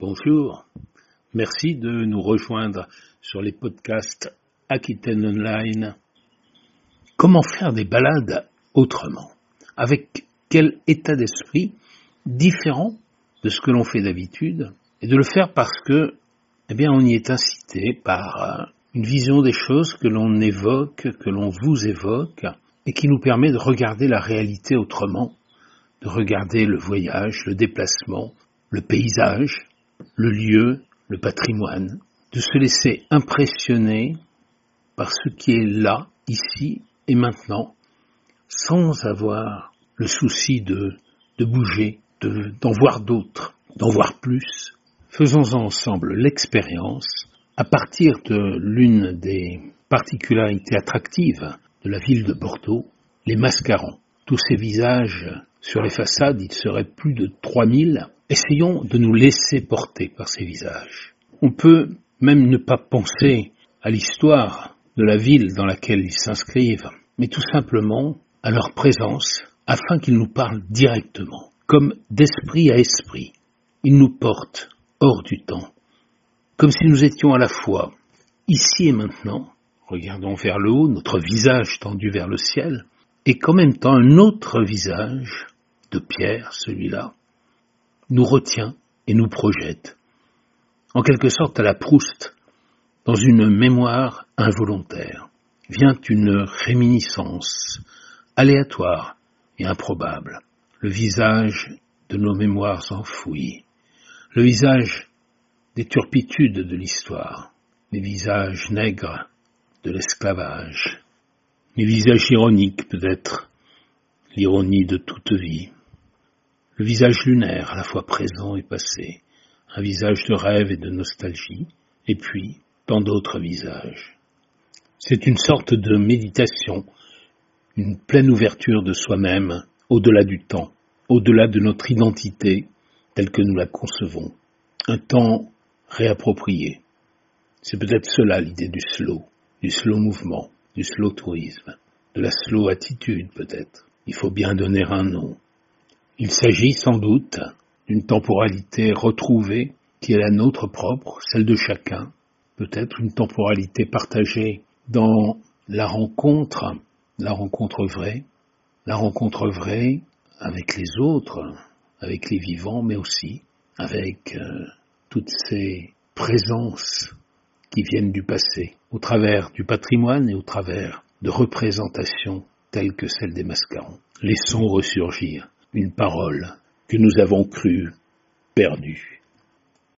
bonjour. Merci de nous rejoindre sur les podcasts Aquitaine Online. Comment faire des balades autrement? Avec quel état d'esprit différent de ce que l'on fait d'habitude? Et de le faire parce que, eh bien, on y est incité par euh, une vision des choses que l'on évoque, que l'on vous évoque, et qui nous permet de regarder la réalité autrement, de regarder le voyage, le déplacement, le paysage, le lieu, le patrimoine, de se laisser impressionner par ce qui est là, ici et maintenant, sans avoir le souci de, bouger, d'en voir d'autres, d'en voir plus. Faisons ensemble l'expérience à partir de l'une des particularités attractives de la ville de Bordeaux, les mascarons. Tous ces visages sur les façades, il serait plus de 3000. Essayons de nous laisser porter par ces visages. On peut même ne pas penser à l'histoire de la ville dans laquelle ils s'inscrivent, mais tout simplement à leur présence afin qu'ils nous parlent directement, comme d'esprit à esprit. Ils nous portent hors du temps, comme si nous étions à la fois ici et maintenant, regardons vers le haut, notre visage tendu vers le ciel, et qu'en même temps un autre visage, de pierre celui-là, nous retient et nous projette, en quelque sorte à la Proust, dans une mémoire involontaire, vient une réminiscence aléatoire et improbable, le visage de nos mémoires enfouies, le visage des turpitudes de l'histoire, les visages nègres de l'esclavage, les visages ironiques peut-être, l'ironie de toute vie, le visage lunaire à la fois présent et passé, un visage de rêve et de nostalgie, et puis tant d'autres visages. C'est une sorte de méditation, une pleine ouverture de soi-même au-delà du temps, au-delà de notre identité telle que nous la concevons. Un temps réapproprié. C'est peut-être cela l'idée du slow, du slow mouvement, du slow tourisme, de la slow attitude peut-être. Il faut bien donner un nom. Il s'agit sans doute d'une temporalité retrouvée qui est la nôtre propre, celle de chacun, peut-être une temporalité partagée dans la rencontre, la rencontre vraie, la rencontre vraie avec les autres, avec les vivants, mais aussi avec euh, toutes ces présences qui viennent du passé, au travers du patrimoine et au travers de représentations telles que celles des mascarons. Laissons ressurgir une parole que nous avons cru perdue.